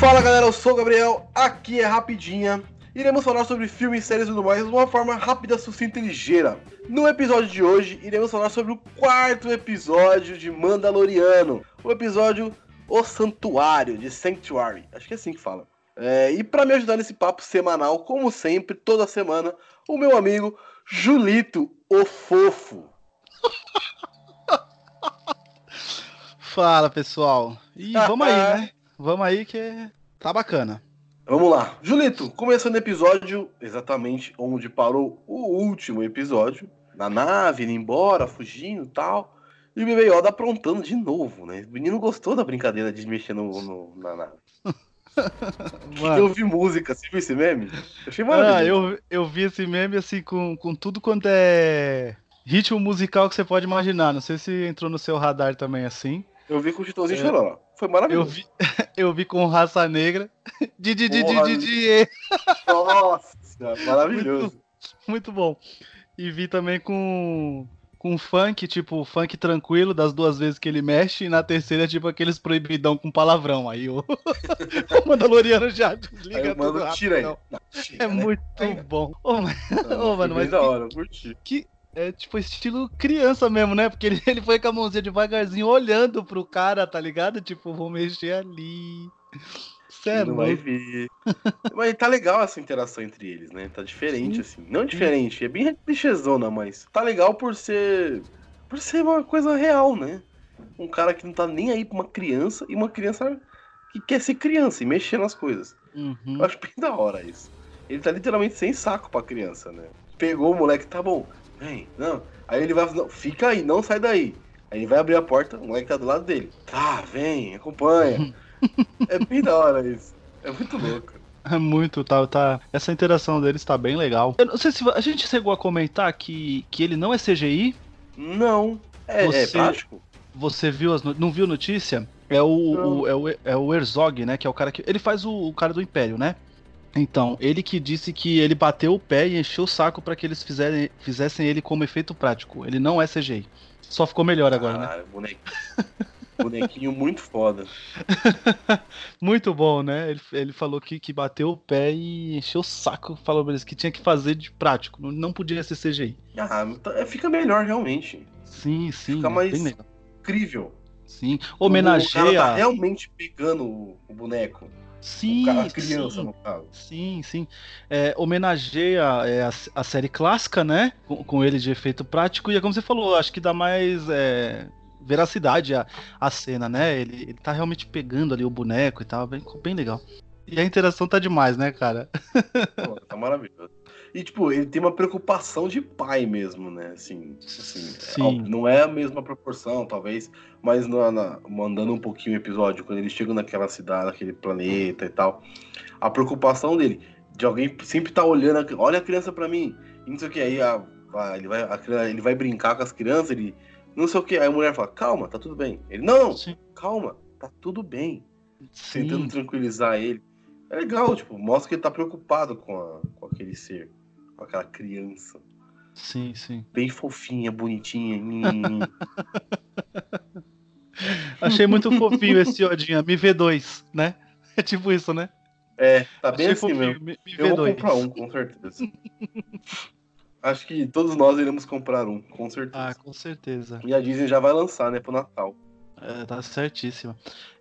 Fala galera, eu sou o Gabriel, aqui é Rapidinha. Iremos falar sobre filmes, séries e tudo mais de uma forma rápida, sucinta e ligeira. No episódio de hoje, iremos falar sobre o quarto episódio de Mandaloriano. O episódio O Santuário, de Sanctuary. Acho que é assim que fala. É, e para me ajudar nesse papo semanal, como sempre, toda semana, o meu amigo Julito, o Fofo. Fala pessoal. E vamos aí, né? Vamos aí que tá bacana. Vamos lá. Julito, começando o episódio exatamente onde parou o último episódio. Na nave, indo embora, fugindo e tal. E o Bebê Yoda aprontando de novo, né? O menino gostou da brincadeira de mexer no, no na nave. eu vi música, você viu esse meme? Eu achei maravilhoso. Ah, eu, eu vi esse meme assim com, com tudo quanto é ritmo musical que você pode imaginar. Não sei se entrou no seu radar também assim. Eu vi com o Chitãozinho é, chorando. Foi maravilhoso. Eu vi, eu vi com Raça Negra. Didi, Didi, Didi. Nossa, maravilhoso. Muito, muito bom. E vi também com com funk, tipo, funk tranquilo, das duas vezes que ele mexe, e na terceira, tipo, aqueles proibidão com palavrão. Aí o, o Mandaloriano já desliga tudo. Tira aí. é né? muito bom. Ô, oh, oh, mano, mas. Da hora, curti. Que, é tipo estilo criança mesmo, né? Porque ele, ele foi com a mãozinha devagarzinho olhando pro cara, tá ligado? Tipo, vou mexer ali. Sério? Não vai ver. mas tá legal essa interação entre eles, né? Tá diferente, Sim. assim. Não diferente, é bem clichêzona, mas tá legal por ser. por ser uma coisa real, né? Um cara que não tá nem aí pra uma criança e uma criança que quer ser criança e mexer nas coisas. Uhum. Eu acho bem da hora isso. Ele tá literalmente sem saco pra criança, né? Pegou o moleque, tá bom, vem, não. Aí ele vai, não, fica aí, não sai daí. Aí ele vai abrir a porta, o moleque tá do lado dele. Tá, vem, acompanha. é bem da hora isso. É muito louco. É muito, tá, tá. Essa interação deles tá bem legal. Eu não sei se a gente chegou a comentar que, que ele não é CGI. Não. É, é você, é prático. Você viu as, não viu notícia? É o, o, é o, é o Herzog, né? Que é o cara que. Ele faz o, o cara do Império, né? Então, ele que disse que ele bateu o pé e encheu o saco para que eles fizerem, fizessem ele como efeito prático. Ele não é CGI. Só ficou melhor agora? Caralho, né? Bonequinho, bonequinho muito foda. muito bom, né? Ele, ele falou que, que bateu o pé e encheu o saco. Falou pra eles que tinha que fazer de prático. Não, não podia ser CGI. Ah, então, é, fica melhor realmente. Sim, sim. Fica mais incrível. Sim. Homenageia. O cara tá realmente pegando o boneco. Sim, a criança, sim, no caso. Sim, sim. É, homenageia é, a, a, série clássica, né? Com, com, ele de efeito prático, e é como você falou, acho que dá mais é, veracidade à, à cena, né? Ele, ele tá realmente pegando ali o boneco e tal, bem, bem legal. E a interação tá demais, né, cara? Pô, tá maravilhoso. E, tipo, ele tem uma preocupação de pai mesmo, né? Assim, assim é, não é a mesma proporção, talvez, mas na, na, mandando um pouquinho o episódio, quando eles chegam naquela cidade, naquele planeta e tal, a preocupação dele, de alguém sempre tá olhando, olha a criança para mim, e não sei o que, aí a, a, ele, vai, a, ele vai brincar com as crianças, ele não sei o que, aí a mulher fala, calma, tá tudo bem. Ele, não, calma, tá tudo bem. Sim. Tentando tranquilizar ele. É legal, tipo, mostra que ele tá preocupado com, a, com aquele ser com aquela criança. Sim, sim. Bem fofinha, bonitinha. Achei muito fofinho esse Odinha. Me vê dois, né? É tipo isso, né? É, tá bem Achei assim fofinho. mesmo. Me, me Eu vou comprar um, com certeza. Acho que todos nós iremos comprar um, com certeza. Ah, com certeza. E a Disney já vai lançar, né, pro Natal. É, tá certíssimo.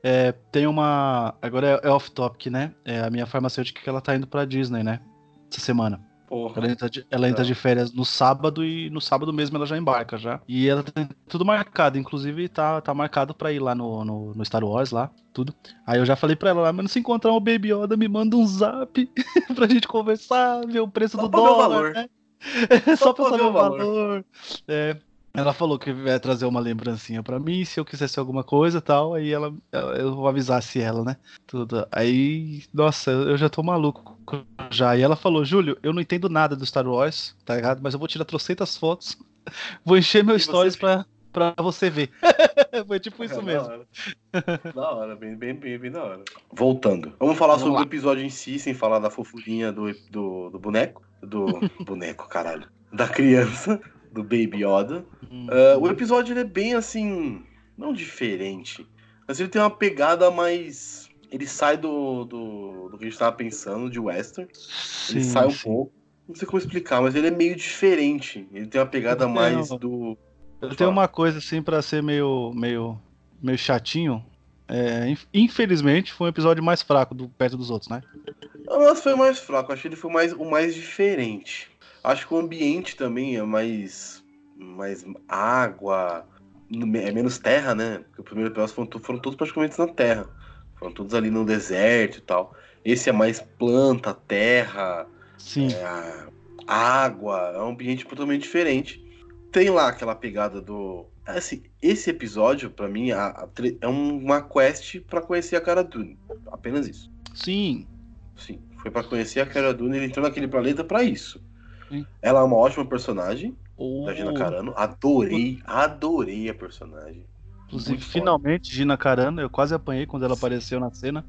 É, tem uma. Agora é, é off-topic, né? É, a minha farmacêutica que ela tá indo pra Disney, né? Essa semana. Porra. Ela entra, de, ela entra de férias no sábado e no sábado mesmo ela já embarca já. E ela tem tudo marcado, inclusive tá, tá marcado pra ir lá no, no, no Star Wars lá, tudo. Aí eu já falei pra ela lá, mas se encontrar o Baby Yoda, me manda um zap pra gente conversar, ver o preço Só do dólar, né? Só, Só pra saber o valor. valor. É, ela falou que vai trazer uma lembrancinha para mim, se eu quisesse alguma coisa tal, aí ela, eu vou avisar se ela, né? Tudo. Aí, nossa, eu já tô maluco já. E ela falou, Júlio, eu não entendo nada do Star Wars, tá ligado? Mas eu vou tirar trocentas fotos, vou encher meus stories pra, pra você ver. Foi tipo isso é, mesmo. Da hora, da hora bem, bem, bem, bem da hora. Voltando. Vamos falar Vamos sobre lá. o episódio em si, sem falar da fofurinha do, do, do boneco. Do boneco, caralho. Da criança do Baby Yoda. Uh, o episódio ele é bem assim, não diferente, mas ele tem uma pegada mais ele sai do, do, do que a gente tava pensando, de western. Sim, ele sai um sim. pouco. Não sei como explicar, mas ele é meio diferente. Ele tem uma pegada mais do. Ele tem uma coisa assim para ser meio, meio, meio chatinho. É, infelizmente foi um episódio mais fraco do perto dos outros, né? Não, foi mais fraco. Que ele foi mais, o mais diferente. Acho que o ambiente também é mais, mais água, é menos terra, né? Porque o primeiro episódio foram, foram todos praticamente na terra. Foram todos ali no deserto e tal. Esse é mais planta, terra, é, água, é um ambiente totalmente diferente. Tem lá aquela pegada do. Assim, esse episódio, para mim, a, a, é uma quest para conhecer a Cara Dune. Apenas isso. Sim. Sim. Foi para conhecer a Cara Dune, ele entrou naquele planeta para isso. Sim. Ela é uma ótima personagem, oh. da Gina Carano. Adorei, adorei a personagem. Inclusive, Muito finalmente, foda. Gina Carano, eu quase apanhei quando ela apareceu na cena.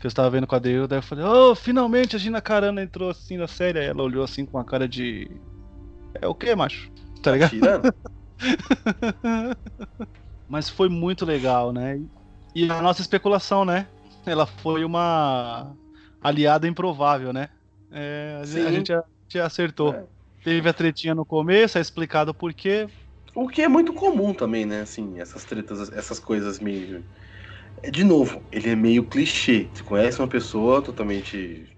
Que eu estava vendo com a Deus, daí eu falei, oh, finalmente a Gina Carano entrou assim na série. Aí ela olhou assim com uma cara de. É o que, macho? Tá ligado? Tirando? Mas foi muito legal, né? E a nossa especulação, né? Ela foi uma aliada improvável, né? É, a, gente, a gente acertou. É. Teve a tretinha no começo, é explicado por quê. O que é muito comum também, né? Assim, essas tretas, essas coisas meio. De novo, ele é meio clichê. Você conhece uma pessoa totalmente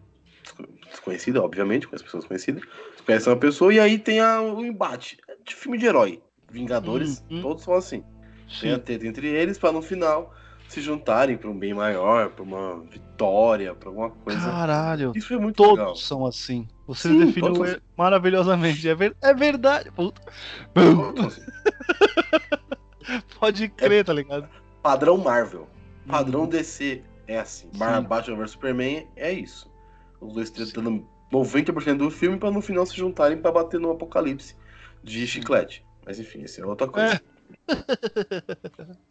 desconhecida, obviamente, conhece pessoas conhecidas. Você conhece uma pessoa e aí tem a, o embate. É de filme de herói. Vingadores, uhum. todos são assim. Sim. Tem a treta entre eles para no final se juntarem para um bem maior, para uma vitória, para alguma coisa. Caralho. Isso é muito todos legal. são assim. Você Sim, definiu maravilhosamente. É, ver... é verdade. Pode crer, é tá ligado? Padrão Marvel. Padrão uhum. DC é assim. Sim. Batman vs Superman é isso. Os dois tretando 90% do filme para no final se juntarem para bater no apocalipse de chiclete. Mas enfim, isso é outra coisa. É.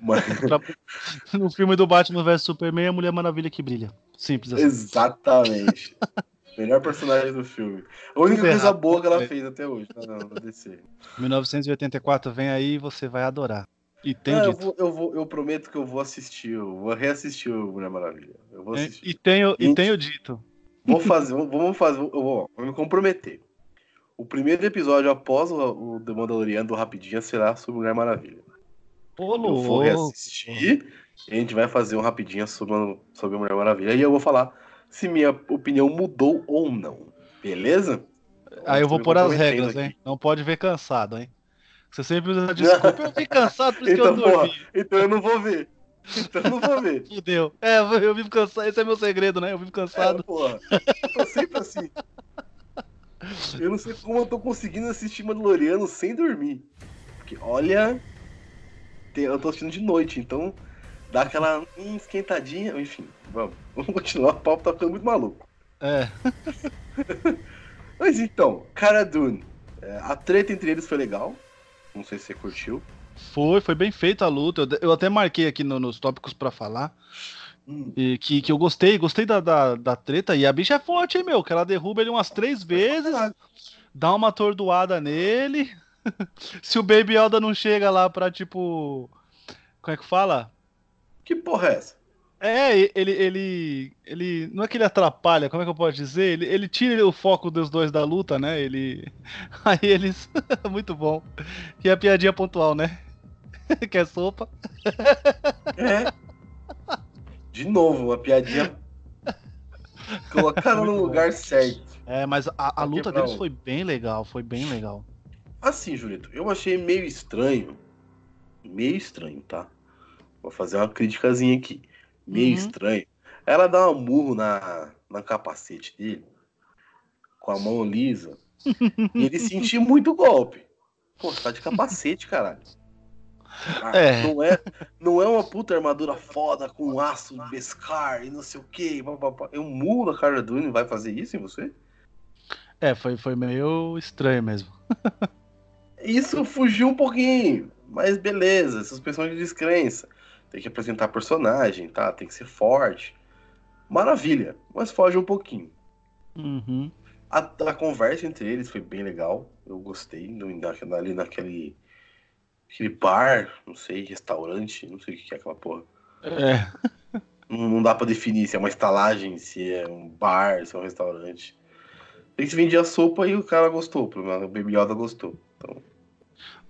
Mas... no filme do Batman vs Superman é a Mulher Maravilha que brilha. Simples assim. Exatamente. Melhor personagem do filme. A única Tudo coisa boa que ela fez até hoje. Não, não, DC. 1984 vem aí e você vai adorar. E tem é, eu, vou, eu, vou, eu, prometo que eu vou assistir, eu vou reassistir o Mulher Maravilha. Eu vou assistir. E, tenho, e tenho dito. Vou fazer, vamos fazer, eu vou, vou me comprometer. O primeiro episódio após o, o The Mandalorian do Rapidinha será sobre Mulher Maravilha. Ô, eu vou reassistir e a gente vai fazer um rapidinho sobre, sobre Mulher Maravilha. E eu vou falar se minha opinião mudou ou não. Beleza? Aí eu vou pôr as regras, aqui. hein? Não pode ver cansado, hein? Você sempre usa desculpa, eu fiquei cansado, por isso então, que eu dormi. Porra, então eu não vou ver. Então eu não vou ver. Fudeu. É, eu vivo cansado. Esse é meu segredo, né? Eu vivo cansado. É, porra. Eu tô sempre assim. Eu não sei como eu tô conseguindo assistir Mandaloriano sem dormir. Porque, olha, eu tô assistindo de noite, então dá aquela hum, esquentadinha. Enfim, vamos. Vamos continuar, o papo tá ficando muito maluco. É. Mas então, Cara Dune. É, a treta entre eles foi legal. Não sei se você curtiu. Foi, foi bem feita a luta. Eu, eu até marquei aqui no, nos tópicos para falar. Hum. E que, que eu gostei, gostei da, da, da, treta. E a bicha é forte, hein, meu? Que ela derruba ele umas três vezes, dá uma atordoada nele. Se o Baby Yoda não chega lá pra, tipo. Como é que fala? Que porra é essa? É, ele, ele, ele. Não é que ele atrapalha, como é que eu posso dizer? Ele, ele tira o foco dos dois da luta, né? Ele. Aí eles. Muito bom. E a piadinha pontual, né? Quer sopa? É. De novo, a piadinha. Colocaram no lugar certo. É, mas a, a luta deles foi bem legal, foi bem legal. Assim, Julito, eu achei meio estranho. Meio estranho, tá? Vou fazer uma criticazinha aqui. Meio uhum. estranho. Ela dá um murro na, na capacete dele, com a mão lisa, e ele sentiu muito golpe. Pô, tá de capacete, caralho. Ah, é. Não, é, não é uma puta armadura foda com aço Beskar e não sei o que. É um murro na cara do vai fazer isso em você? É, foi, foi meio estranho mesmo. Isso fugiu um pouquinho, mas beleza, suspensão de descrença. Tem que apresentar personagem, tá? Tem que ser forte. Maravilha, mas foge um pouquinho. Uhum. A, a, conversa entre eles foi bem legal. Eu gostei ali naquele aquele bar, não sei, restaurante, não sei o que é aquela porra. É. Não dá para definir se é uma estalagem, se é um bar, se é um restaurante. Eles vendiam sopa e o cara gostou, o Baby Yoda gostou. Então...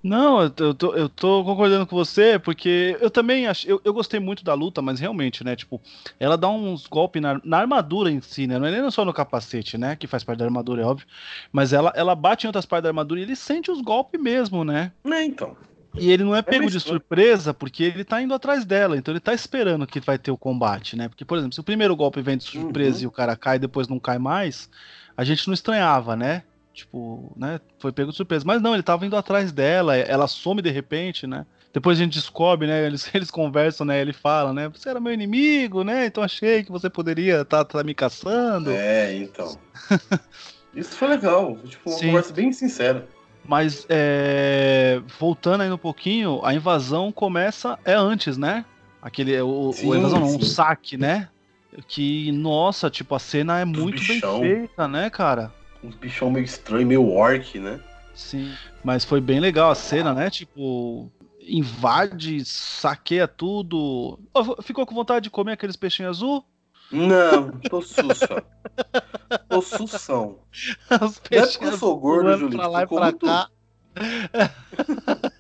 Não, eu tô, eu tô concordando com você, porque eu também acho. Eu, eu gostei muito da luta, mas realmente, né? Tipo, ela dá uns golpes na, na armadura em si, né? Não é nem só no capacete, né? Que faz parte da armadura, é óbvio. Mas ela, ela bate em outras partes da armadura e ele sente os golpes mesmo, né? É, então. E ele não é, é pego de surpresa porque ele tá indo atrás dela, então ele tá esperando que vai ter o combate, né? Porque, por exemplo, se o primeiro golpe vem de surpresa uhum. e o cara cai e depois não cai mais, a gente não estranhava, né? Tipo, né? Foi pego de surpresa. Mas não, ele tava indo atrás dela, ela some de repente, né? Depois a gente descobre, né? Eles, eles conversam, né? Ele fala, né? Você era meu inimigo, né? Então achei que você poderia estar tá, tá me caçando. É, então. Isso foi legal. Tipo, uma Sim. conversa bem sincera. Mas é, voltando aí um pouquinho, a invasão começa é antes, né? Aquele o, sim, o invasão não, o saque, né? Que nossa, tipo a cena é muito bichão. bem feita, né, cara? Um bichão meio estranho, meio orc, né? Sim, mas foi bem legal a cena, né? Tipo, invade, saqueia tudo. Ficou com vontade de comer aqueles peixinhos azul? Não, tô sussa. tô sussão. Os é porque eu sou gordo, Julito. Pra lá e pra cá.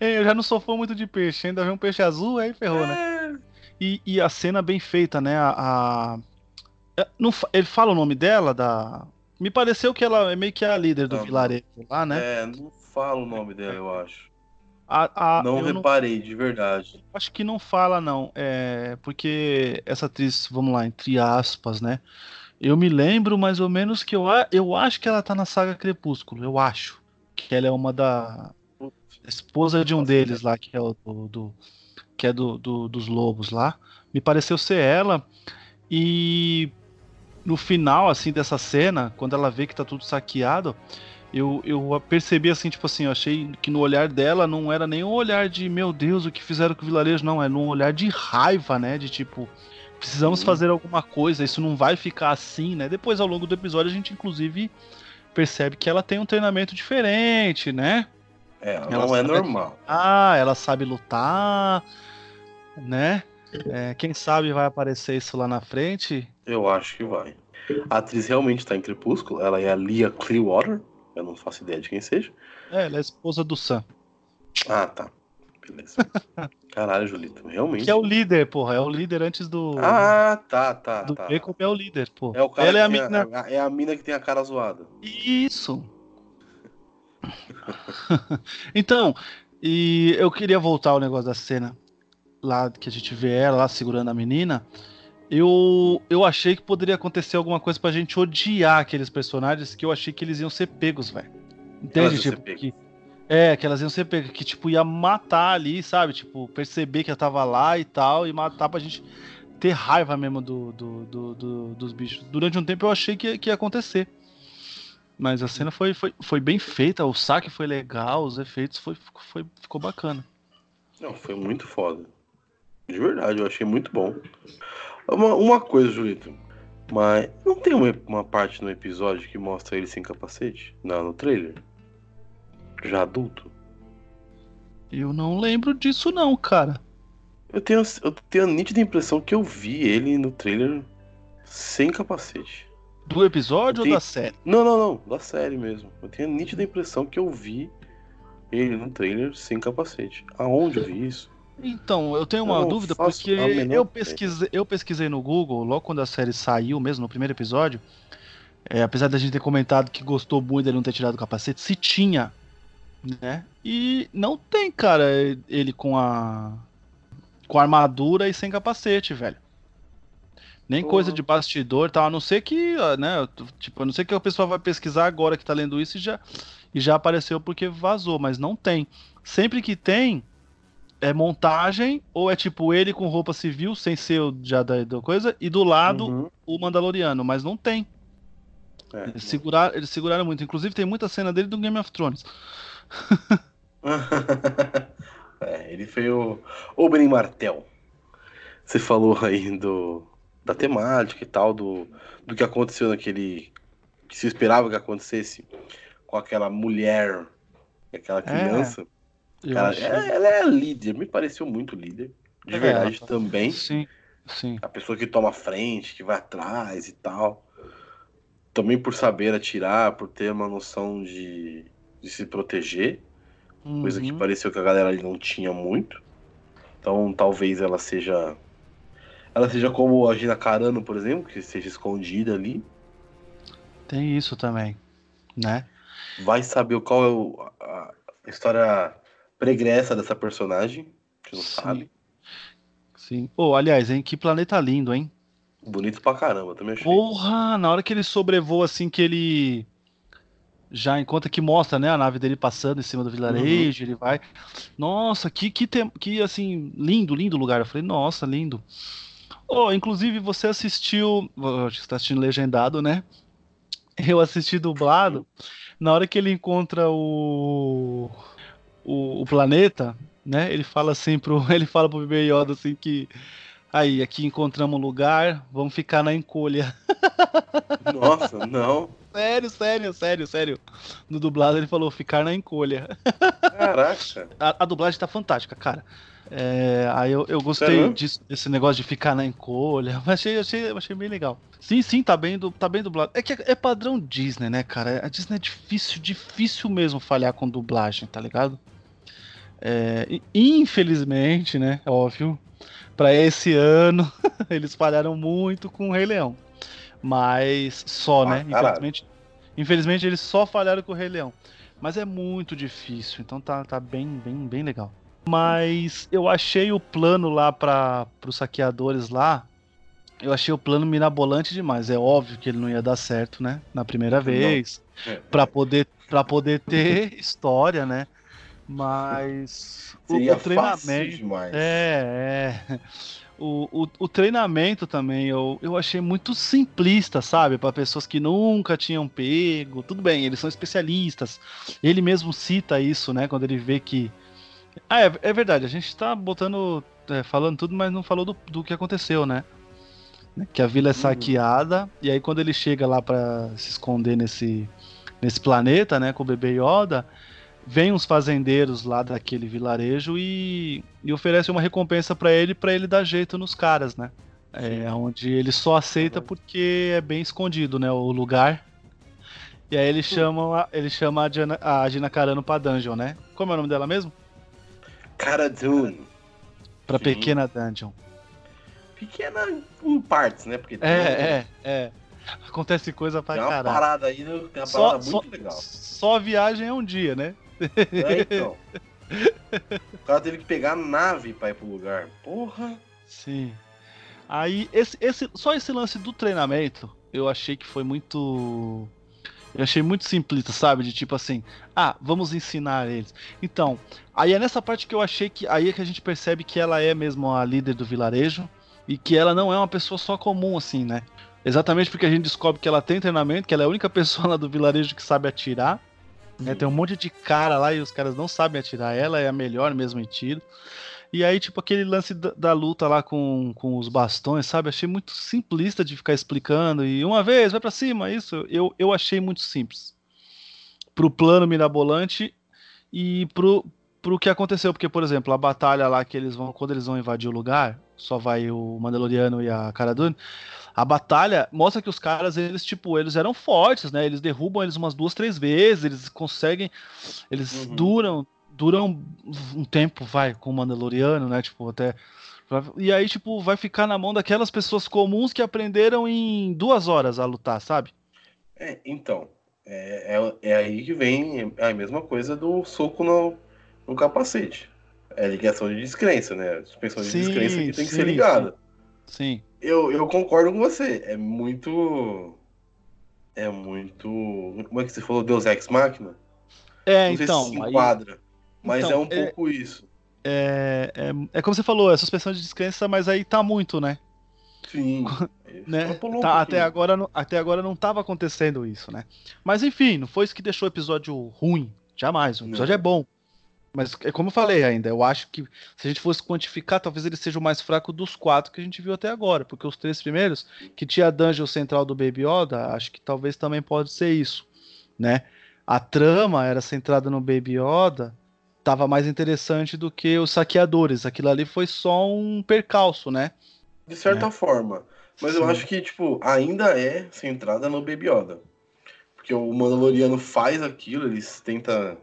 eu já não sou fã muito de peixe, ainda vem um peixe azul, aí ferrou, né? é... né? E, e, a cena bem feita, né? A, a... É, não, ele fala o nome dela, da. Me pareceu que ela é meio que a líder do não, vilarejo lá, né? É, não fala o nome dela, eu acho. A, a, não reparei, não, de verdade. Acho que não fala, não. É, porque essa atriz, vamos lá, entre aspas, né? Eu me lembro mais ou menos que eu, eu acho que ela tá na saga Crepúsculo, eu acho. Que ela é uma da. Esposa de um deles lá, que é o do. do que é do, do, dos lobos lá. Me pareceu ser ela. E no final, assim, dessa cena, quando ela vê que tá tudo saqueado, eu, eu percebi assim, tipo assim, eu achei que no olhar dela não era nem um olhar de meu Deus, o que fizeram com o vilarejo, não, é um olhar de raiva, né? De tipo, precisamos fazer alguma coisa, isso não vai ficar assim, né? Depois, ao longo do episódio, a gente inclusive percebe que ela tem um treinamento diferente, né? É, ela não é normal. Ah, ela sabe lutar, né? É, quem sabe vai aparecer isso lá na frente? Eu acho que vai. A atriz realmente está em Crepúsculo, ela é a Lia Clearwater, eu não faço ideia de quem seja. É, ela é esposa do Sam. Ah, tá. Beleza. Caralho, Julito, realmente. Que é o líder, porra. É o líder antes do. Ah, tá, tá. Do tá. Jacob é o líder, pô. É o cara ela é a mina. A, é a mina que tem a cara zoada. Isso. então, e eu queria voltar ao negócio da cena lá que a gente vê ela lá segurando a menina eu, eu achei que poderia acontecer alguma coisa pra gente odiar aqueles personagens que eu achei que eles iam ser pegos, velho. Entende? Tipo, que, é, que elas iam ser pegas, que tipo, ia matar ali, sabe? Tipo, perceber que ela tava lá e tal, e matar pra gente ter raiva mesmo do, do, do, do dos bichos. Durante um tempo eu achei que, que ia acontecer. Mas a cena foi, foi, foi bem feita, o saque foi legal, os efeitos foi, foi, ficou bacana. Não, foi muito foda. De verdade, eu achei muito bom. Uma, uma coisa, Julito. Mas não tem uma, uma parte no episódio que mostra ele sem capacete? Não, no trailer? Já adulto? Eu não lembro disso não, cara. Eu tenho, eu tenho a nítida impressão que eu vi ele no trailer sem capacete. Do episódio tenho... ou da série? Não, não, não. Da série mesmo. Eu tenho a nítida impressão que eu vi ele no trailer sem capacete. Aonde eu vi isso? Então, eu tenho uma eu dúvida porque eu pesquisei, eu pesquisei no Google, logo quando a série saiu mesmo, no primeiro episódio, é, apesar da gente ter comentado que gostou muito dele não ter tirado o capacete, se tinha, né? E não tem, cara, ele com a com a armadura e sem capacete, velho. Nem coisa de bastidor, tal, a não ser que, né, tipo, a não ser que a pessoa vai pesquisar agora que tá lendo isso e já e já apareceu porque vazou, mas não tem. Sempre que tem, é montagem ou é tipo ele com roupa civil, sem ser o já da, da coisa, e do lado uhum. o Mandaloriano, mas não tem. É, eles, seguraram, eles seguraram muito. Inclusive tem muita cena dele do Game of Thrones. é, ele foi o Oberyn Martel. Você falou aí do, da temática e tal, do, do que aconteceu naquele. que se esperava que acontecesse com aquela mulher, aquela é. criança. É. Cara, ela, ela, é líder, me pareceu muito líder. de é, verdade também. Sim, sim. A pessoa que toma frente, que vai atrás e tal. Também por saber atirar, por ter uma noção de, de se proteger. Uhum. Coisa que uhum. pareceu que a galera ali não tinha muito. Então talvez ela seja. Ela seja como a Gina Carano, por exemplo, que seja escondida ali. Tem isso também, né? Vai saber qual é o, a história pregressa dessa personagem. Que não Sim. sabe. Sim. Oh, aliás, hein? Que planeta lindo, hein? Bonito pra caramba, também achei. Porra, na hora que ele sobrevoa, assim, que ele já encontra que mostra, né, a nave dele passando em cima do vilarejo, uhum. ele vai. Nossa, que, que, tem, que assim, lindo, lindo lugar. Eu falei, nossa, lindo. Oh, inclusive, você assistiu. Você está assistindo legendado, né? Eu assisti dublado. Na hora que ele encontra o. O, o planeta, né? Ele fala assim pro. Ele fala pro bebê Yoda assim que. Aí, aqui encontramos um lugar, vamos ficar na encolha. Nossa, não. Sério, sério, sério, sério. No dublado ele falou ficar na encolha. Caraca. A, a dublagem tá fantástica, cara. É, aí eu, eu gostei disso, desse negócio de ficar na encolha. Achei, achei, achei bem legal. Sim, sim, tá bem, tá bem dublado. É que é, é padrão Disney, né, cara? A Disney é difícil, difícil mesmo falhar com dublagem, tá ligado? É, infelizmente, né? Óbvio. Para esse ano, eles falharam muito com o Rei Leão. Mas só, ah, né? Infelizmente, infelizmente eles só falharam com o Rei Leão. Mas é muito difícil, então tá, tá bem, bem, bem legal. Mas eu achei o plano lá para os saqueadores lá. Eu achei o plano mirabolante demais. É óbvio que ele não ia dar certo, né? Na primeira vez. É. para poder, pra poder ter história, né? Mas o, o treinamento. É, é. O, o, o, treinamento também eu, eu achei muito simplista, sabe? Para pessoas que nunca tinham pego. Tudo bem, eles são especialistas. Ele mesmo cita isso, né? Quando ele vê que. Ah, é, é verdade, a gente tá botando. É, falando tudo, mas não falou do, do que aconteceu, né? Que a vila é uhum. saqueada, e aí quando ele chega lá para se esconder nesse, nesse planeta, né, com o bebê Yoda, vem uns fazendeiros lá daquele vilarejo e, e oferece uma recompensa para ele para ele dar jeito nos caras, né? É, onde ele só aceita porque é bem escondido, né, o lugar. E aí ele chama, ele chama a, Gina, a Gina Carano pra dungeon, né? Como é o nome dela mesmo? Cara Dune. Pra Sim. pequena dungeon. Pequena em partes, né? Porque é, é, é. Acontece coisa pra caralho. Tem uma parada aí, né? tem uma só, parada muito só, legal. Só a viagem é um dia, né? É, então. O cara teve que pegar a nave pra ir pro lugar. Porra. Sim. Aí, esse, esse, só esse lance do treinamento, eu achei que foi muito. Eu achei muito simplista, sabe? De tipo assim, ah, vamos ensinar eles. Então, aí é nessa parte que eu achei que. Aí é que a gente percebe que ela é mesmo a líder do vilarejo. E que ela não é uma pessoa só comum, assim, né? Exatamente porque a gente descobre que ela tem treinamento, que ela é a única pessoa lá do vilarejo que sabe atirar. Né? Tem um monte de cara lá e os caras não sabem atirar. Ela é a melhor mesmo em tiro. E aí, tipo, aquele lance da, da, luta lá com, com os bastões, sabe? Achei muito simplista de ficar explicando. E uma vez, vai para cima, isso. Eu, eu achei muito simples. Pro plano mirabolante e pro, pro que aconteceu. Porque, por exemplo, a batalha lá que eles vão. Quando eles vão invadir o lugar, só vai o Mandaloriano e a Cara Dune a batalha mostra que os caras, eles, tipo, eles eram fortes, né? Eles derrubam eles umas duas, três vezes, eles conseguem. Eles uhum. duram. Duram um tempo, vai, com o Mandaloriano, né? Tipo, até. E aí, tipo, vai ficar na mão daquelas pessoas comuns que aprenderam em duas horas a lutar, sabe? É, então. É, é, é aí que vem a mesma coisa do soco no, no capacete. É ligação de descrença, né? Suspensão de sim, descrença que tem que sim, ser ligada. Sim. Eu, eu concordo com você. É muito. É muito. Como é que você falou? Deus Ex Machina? É, então. Se enquadra. Aí... Mas então, é um é... pouco isso. É, é, é como você falou, é suspensão de descrença, mas aí tá muito, né? Sim. né? Tá, até, agora, até agora não tava acontecendo isso, né? Mas enfim, não foi isso que deixou o episódio ruim. Jamais. O episódio não. é bom. Mas é como eu falei ainda, eu acho que se a gente fosse quantificar, talvez ele seja o mais fraco dos quatro que a gente viu até agora. Porque os três primeiros, que tinha a dungeon central do Baby Yoda, acho que talvez também pode ser isso, né? A trama era centrada no Baby Yoda tava mais interessante do que os saqueadores. Aquilo ali foi só um percalço, né? De certa é. forma. Mas Sim. eu acho que, tipo, ainda é centrada no Baby Yoda. Porque o Mandaloriano faz aquilo, eles tenta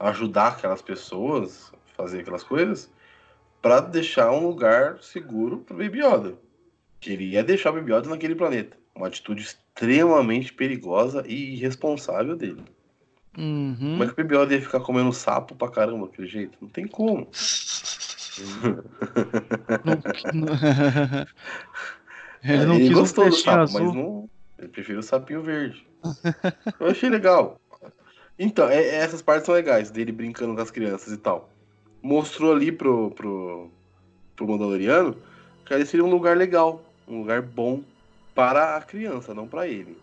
ajudar aquelas pessoas fazer aquelas coisas para deixar um lugar seguro pro Baby Yoda. Queria deixar o Baby Yoda naquele planeta. Uma atitude extremamente perigosa e irresponsável dele. Uhum. Como é que o Baby Yoda ia ficar comendo sapo pra caramba daquele jeito? Não tem como. Ele não ele quis gostou um do sapo, azul. mas não. Ele preferiu o sapinho verde. Eu achei legal. Então, é, essas partes são legais, dele brincando com as crianças e tal. Mostrou ali pro, pro, pro Mandaloriano que ele seria um lugar legal, um lugar bom para a criança, não para ele.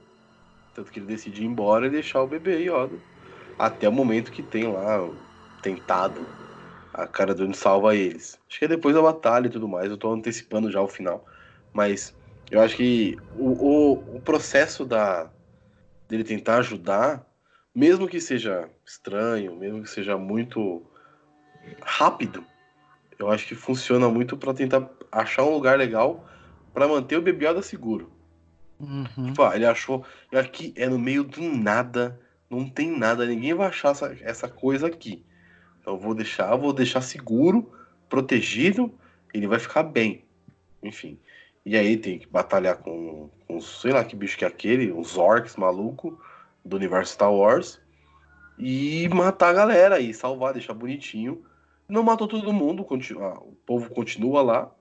Tanto que ele decide ir embora e deixar o bebê Yoda. Até o momento que tem lá, tentado, a cara do salva eles. Acho que é depois da batalha e tudo mais, eu tô antecipando já o final. Mas eu acho que o, o, o processo da, dele tentar ajudar, mesmo que seja estranho, mesmo que seja muito rápido, eu acho que funciona muito para tentar achar um lugar legal para manter o Bebioda seguro. Uhum. Tipo, ah, ele achou. Aqui é no meio do nada, não tem nada, ninguém vai achar essa, essa coisa aqui. Então vou deixar, vou deixar seguro, protegido, ele vai ficar bem. Enfim. E aí tem que batalhar com, com sei lá que bicho que é aquele, uns orcs maluco do universo Star Wars. E matar a galera e salvar, deixar bonitinho. Não matou todo mundo, continua, o povo continua lá.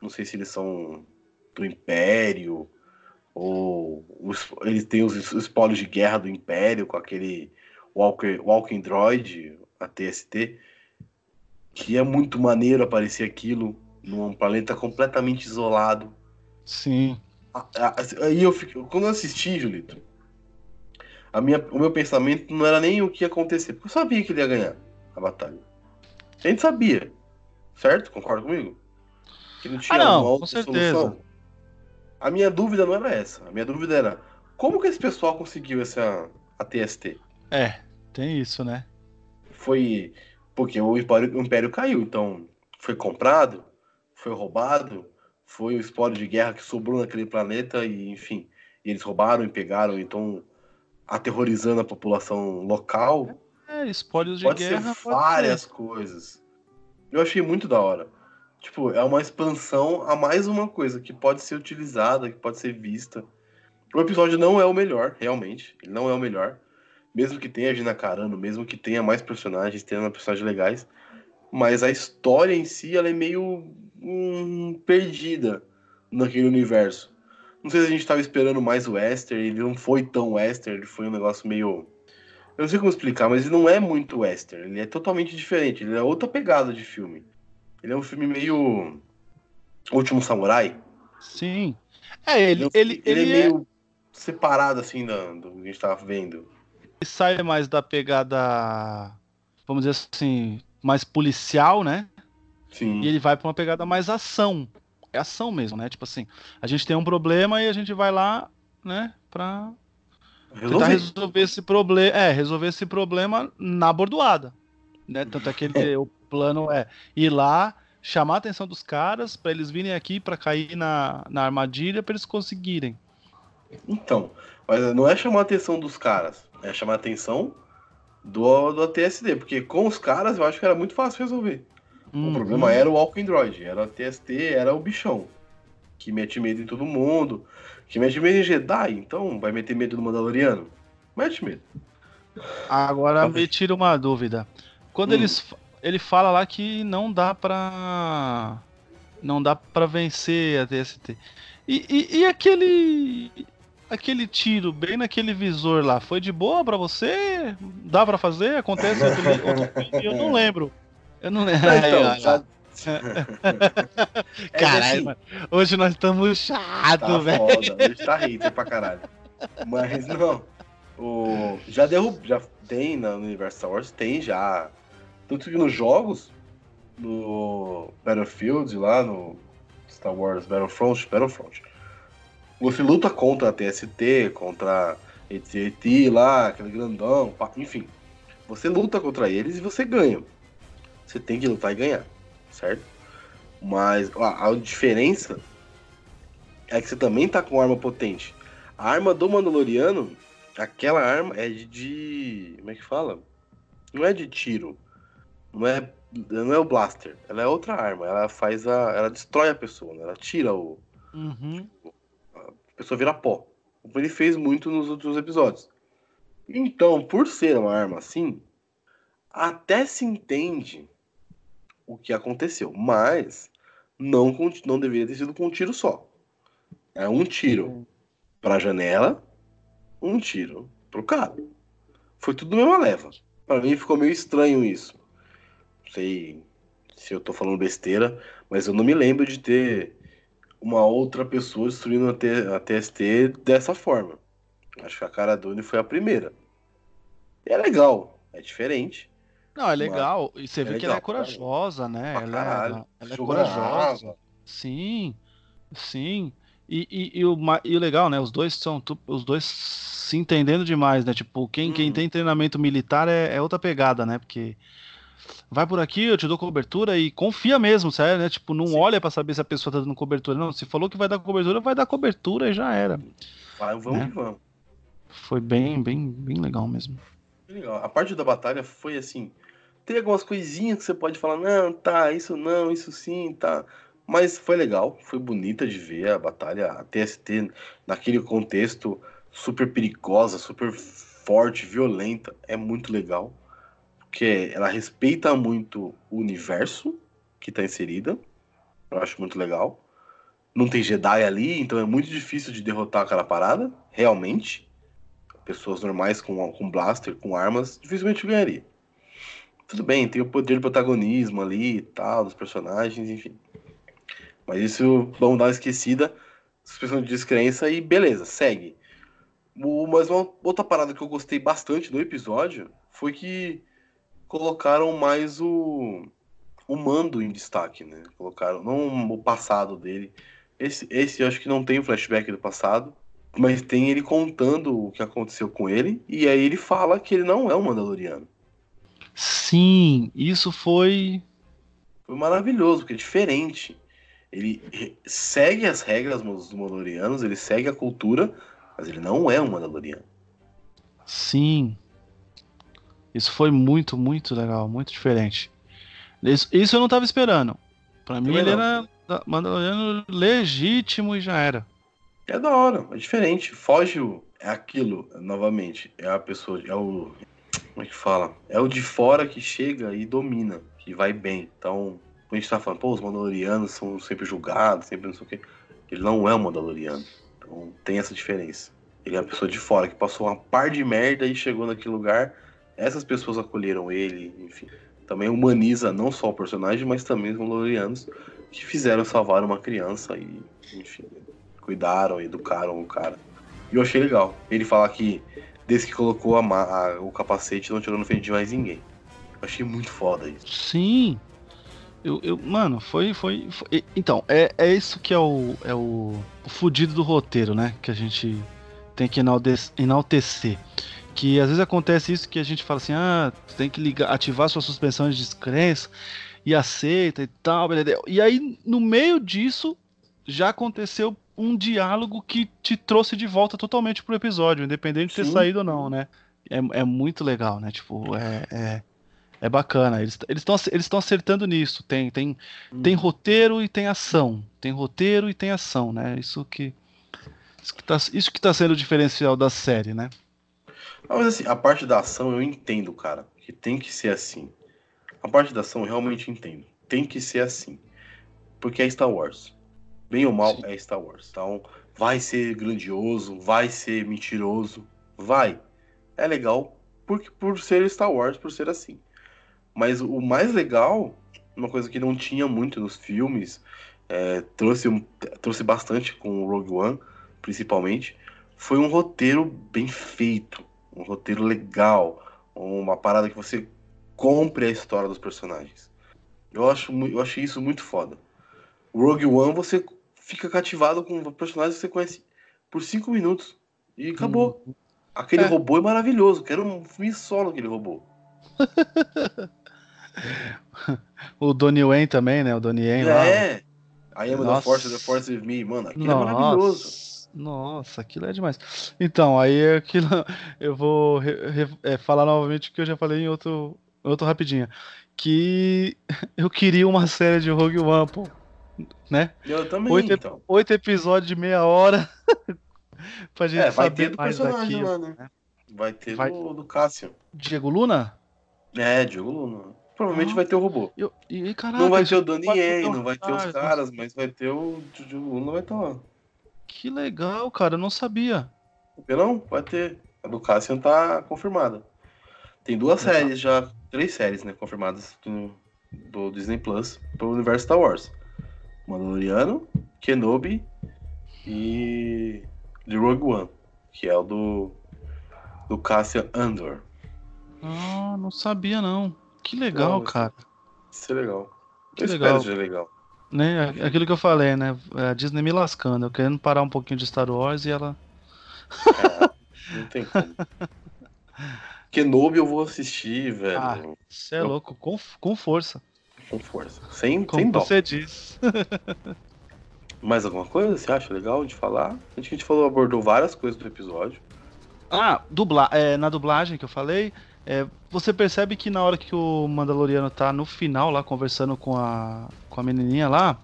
Não sei se eles são do Império ou os, eles têm os, os espólios de guerra do Império com aquele Walker, Walking Droid, a TST, que é muito maneiro aparecer aquilo num planeta completamente isolado. Sim. Aí eu fico, quando eu assisti, Julito, a minha, o meu pensamento não era nem o que ia acontecer, porque eu sabia que ele ia ganhar a batalha. A gente sabia, certo? Concorda comigo? Que não tinha ah, não, uma outra com certeza. solução. A minha dúvida não era essa. A minha dúvida era como que esse pessoal conseguiu essa a TST? É, tem isso, né? Foi porque o Império, o Império caiu, então foi comprado, foi roubado, foi o espólio de guerra que sobrou naquele planeta e, enfim, eles roubaram e pegaram, então aterrorizando a população local. É, espólios de pode guerra. Ser várias ser. coisas. Eu achei muito da hora. Tipo, é uma expansão a mais uma coisa que pode ser utilizada, que pode ser vista. O episódio não é o melhor, realmente. Ele não é o melhor. Mesmo que tenha Gina Carano, mesmo que tenha mais personagens, tenha personagens legais. Mas a história em si, ela é meio hum, perdida naquele universo. Não sei se a gente estava esperando mais o Wester, ele não foi tão Wester, ele foi um negócio meio. Eu não sei como explicar, mas ele não é muito Wester, ele é totalmente diferente, ele é outra pegada de filme. Ele é um filme meio. Último Samurai. Sim. É, ele. Ele, ele, ele, ele é meio separado, assim, do, do que a gente tava vendo. Ele sai mais da pegada. Vamos dizer assim. Mais policial, né? Sim. E ele vai pra uma pegada mais ação. É ação mesmo, né? Tipo assim, a gente tem um problema e a gente vai lá, né, pra resolver. tentar resolver esse problema. É, resolver esse problema na bordoada. Né? Tanto é que ele, o plano é ir lá, chamar a atenção dos caras para eles virem aqui para cair na, na armadilha para eles conseguirem. Então, mas não é chamar a atenção dos caras, é chamar a atenção do, do ATSD, porque com os caras eu acho que era muito fácil resolver. Uhum. O problema era o Walking Droid, era o TST, era o bichão. Que mete medo em todo mundo. Que mete medo em Jedi, então vai meter medo no Mandaloriano? Mete medo. Agora me tira uma dúvida. Quando hum. eles ele fala lá que não dá pra. Não dá pra vencer a TST. E, e, e, aquele. Aquele tiro bem naquele visor lá, foi de boa para você? Dá para fazer? Acontece outro, outro filme? Eu não lembro. Eu não lembro. Então, já... É caralho, assim, hoje nós estamos chato, tá velho. Hoje tá hater pra caralho. Mas não. O... Já derrub... já tem no universo Star Wars, tem já. Tanto que nos jogos, no Battlefield, lá no Star Wars Battlefront, Battlefront, você luta contra a TST, contra a lá, aquele grandão, enfim. Você luta contra eles e você ganha. Você tem que lutar e ganhar, certo? Mas a, a diferença é que você também tá com arma potente. A arma do Mandaloriano, aquela arma é de, de. Como é que fala? Não é de tiro. Não é, não é o blaster. Ela é outra arma. Ela faz a. Ela destrói a pessoa, né? Ela tira o. Uhum. A pessoa vira pó. Como ele fez muito nos outros episódios. Então, por ser uma arma assim, até se entende o que aconteceu, mas não, não deveria ter sido com um tiro só. É um tiro para a janela, um tiro pro cara. Foi tudo mesma leva. Para mim ficou meio estranho isso. Não sei se eu tô falando besteira, mas eu não me lembro de ter uma outra pessoa destruindo a TST dessa forma. Acho que a cara Dune foi a primeira. E é legal, é diferente. Não, é legal. E você é vê legal, que ela é corajosa, né? Ela, é, ela é corajosa. Sim, sim. E, e, e, o, e o legal, né? Os dois são os dois se entendendo demais, né? Tipo, quem, hum. quem uhum. tem treinamento militar é, é outra pegada, né? Porque vai por aqui, eu te dou cobertura e confia mesmo, sério, né? Tipo, não Sim. olha para saber se a pessoa tá dando cobertura. Não, se falou que vai dar cobertura, vai dar cobertura e já era. Vai, vamos né? vamos. Foi bem, bem, bem legal mesmo. Legal. A parte da batalha foi assim. Tem algumas coisinhas que você pode falar, não, tá, isso não, isso sim, tá. Mas foi legal, foi bonita de ver a batalha, a TST naquele contexto super perigosa, super forte, violenta, é muito legal porque ela respeita muito o universo que está inserida. Eu acho muito legal. Não tem Jedi ali, então é muito difícil de derrotar aquela parada, realmente. Pessoas normais com, com blaster, com armas, dificilmente ganharia. Tudo bem, tem o poder de protagonismo ali e tal, dos personagens, enfim. Mas isso vamos dar uma esquecida, suspensão de descrença e beleza, segue. Mas uma outra parada que eu gostei bastante do episódio foi que colocaram mais o, o mando em destaque, né? Colocaram, não o passado dele. Esse, esse eu acho que não tem o flashback do passado, mas tem ele contando o que aconteceu com ele, e aí ele fala que ele não é um Mandaloriano. Sim, isso foi. Foi maravilhoso, porque é diferente. Ele segue as regras dos Mandalorianos, ele segue a cultura, mas ele não é um Mandaloriano. Sim, isso foi muito, muito legal, muito diferente. Isso, isso eu não tava esperando. Pra mim, ele era Mandaloriano legítimo e já era. É da hora, é diferente. Foge o. É aquilo, novamente. É a pessoa. É o. Como é que fala? É o de fora que chega e domina, que vai bem. Então, quando a gente tá falando, pô, os Mandalorianos são sempre julgados, sempre não sei o quê. Ele não é um Mandaloriano. Então, tem essa diferença. Ele é uma pessoa de fora que passou uma par de merda e chegou naquele lugar essas pessoas acolheram ele, enfim. Também humaniza não só o personagem, mas também os Mandalorianos que fizeram salvar uma criança e, enfim, cuidaram, educaram o cara. E eu achei legal. Ele falar que desde que colocou a, a, o capacete não tirou no frente de mais ninguém. Eu achei muito foda isso. Sim. Eu, eu, mano, foi, foi, foi, Então, é, é isso que é o, é o, o fudido do roteiro, né? Que a gente tem que enaltecer que às vezes acontece isso que a gente fala assim, ah, tem que ligar, ativar sua suspensão de descrença e aceita e tal. E aí no meio disso já aconteceu um diálogo que te trouxe de volta totalmente pro episódio, independente Sim. de ter saído ou não, né? É, é muito legal, né? Tipo, é, é, é bacana. Eles estão eles acertando nisso. Tem tem hum. tem roteiro e tem ação. Tem roteiro e tem ação, né? Isso que isso que tá, isso que tá sendo o diferencial da série, né? Mas assim, a parte da ação eu entendo, cara, que tem que ser assim. A parte da ação eu realmente entendo. Tem que ser assim. Porque é Star Wars. Bem ou mal, Sim. é Star Wars. Então, vai ser grandioso, vai ser mentiroso. Vai. É legal por, por ser Star Wars, por ser assim. Mas o mais legal, uma coisa que não tinha muito nos filmes, é, trouxe, trouxe bastante com o Rogue One, principalmente, foi um roteiro bem feito um roteiro legal, uma parada que você compre a história dos personagens. Eu acho eu achei isso muito foda. O Rogue One você fica cativado com personagens que você conhece por cinco minutos e acabou. Hum. Aquele é. robô é maravilhoso. Quero um filme solo aquele robô. o Donnie Wayne também, né? O Donnie Wayne é. lá. É. I am the force, the force with me. Mano, aquilo Nossa. é maravilhoso. Nossa, aquilo é demais. Então, aí aquilo eu vou re, re, é, falar novamente o que eu já falei em outro, outro rapidinho. Que eu queria uma série de Rogue One, pô. Né? Eu também, oito, então. Oito episódios de meia hora. pra gente é, vai ter do personagem daquilo, lá, né? né? Vai ter vai... do, do Cássio. Diego Luna? É, Diego Luna. Provavelmente ah, vai ter o robô. Eu, e, caraca, não vai ter o Danny Yen, não vai ter os caras, mas vai ter o Diego Luna, vai estar lá. Que legal, cara, eu não sabia. Não, vai ter. A do Cassian tá confirmada. Tem duas séries já, três séries, né, confirmadas do, do Disney Plus pro universo Star Wars. Mandaloriano, Kenobi e The Rogue One, que é o do do Cassian Andor. Ah, não sabia não. Que legal, não, cara. Isso é legal. Que eu legal. espero que legal. Né, é aquilo que eu falei, né? É a Disney me lascando, eu querendo parar um pouquinho de Star Wars e ela. É, não tem como. Kenobi eu vou assistir, velho. Ah, você é eu... louco, com, com força. Com força. Sem, Como sem dó. você diz. Mais alguma coisa você acha legal de falar? A gente falou, abordou várias coisas do episódio. Ah, dubla é, na dublagem que eu falei, é, você percebe que na hora que o Mandaloriano tá no final lá conversando com a, com a menininha lá,